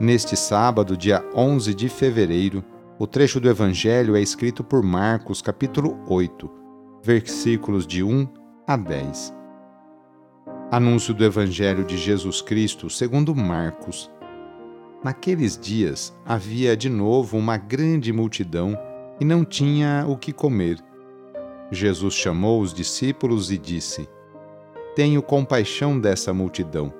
Neste sábado, dia 11 de fevereiro, o trecho do Evangelho é escrito por Marcos, capítulo 8, versículos de 1 a 10. Anúncio do Evangelho de Jesus Cristo segundo Marcos. Naqueles dias havia de novo uma grande multidão e não tinha o que comer. Jesus chamou os discípulos e disse: Tenho compaixão dessa multidão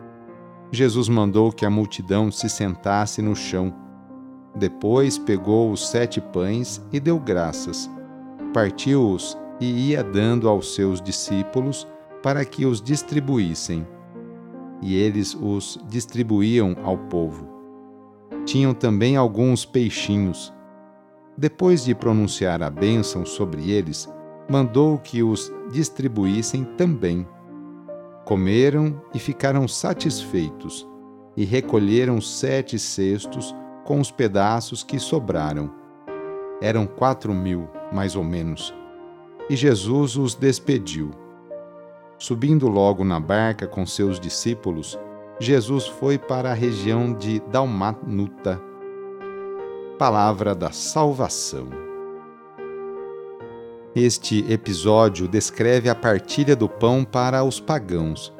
Jesus mandou que a multidão se sentasse no chão. Depois pegou os sete pães e deu graças. Partiu-os e ia dando aos seus discípulos para que os distribuíssem. E eles os distribuíam ao povo. Tinham também alguns peixinhos. Depois de pronunciar a bênção sobre eles, mandou que os distribuíssem também. Comeram e ficaram satisfeitos, e recolheram sete cestos com os pedaços que sobraram. Eram quatro mil, mais ou menos. E Jesus os despediu. Subindo logo na barca com seus discípulos, Jesus foi para a região de Dalmanuta. Palavra da salvação. Este episódio descreve a partilha do pão para os pagãos.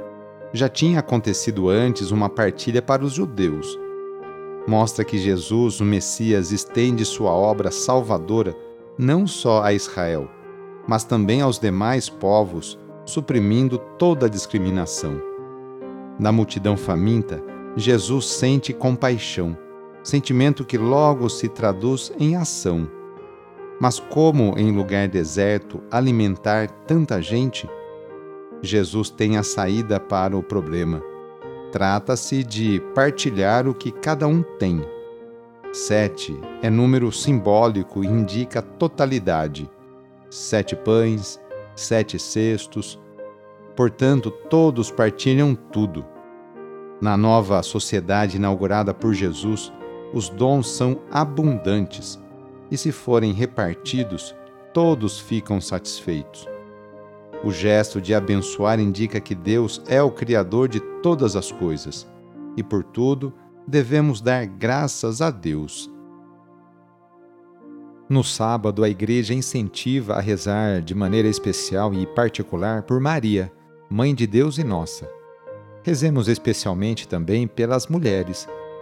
Já tinha acontecido antes uma partilha para os judeus. Mostra que Jesus, o Messias, estende sua obra salvadora não só a Israel, mas também aos demais povos, suprimindo toda a discriminação. Na multidão faminta, Jesus sente compaixão, sentimento que logo se traduz em ação mas como em lugar deserto alimentar tanta gente? Jesus tem a saída para o problema. Trata-se de partilhar o que cada um tem. Sete é número simbólico e indica totalidade. Sete pães, sete cestos. Portanto, todos partilham tudo. Na nova sociedade inaugurada por Jesus, os dons são abundantes e, se forem repartidos, todos ficam satisfeitos. O gesto de abençoar indica que Deus é o Criador de todas as coisas e, por tudo, devemos dar graças a Deus. No sábado, a Igreja incentiva a rezar de maneira especial e particular por Maria, Mãe de Deus e nossa. Rezemos especialmente também pelas mulheres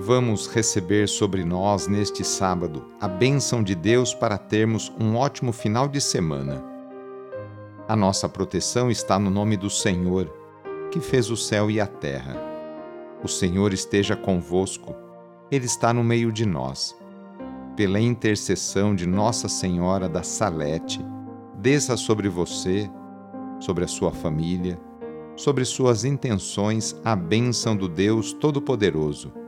vamos receber sobre nós neste sábado a bênção de Deus para termos um ótimo final de semana. A nossa proteção está no nome do Senhor, que fez o céu e a terra. O Senhor esteja convosco, Ele está no meio de nós. Pela intercessão de Nossa Senhora da Salete, desça sobre você, sobre a sua família, sobre suas intenções a bênção do Deus Todo-Poderoso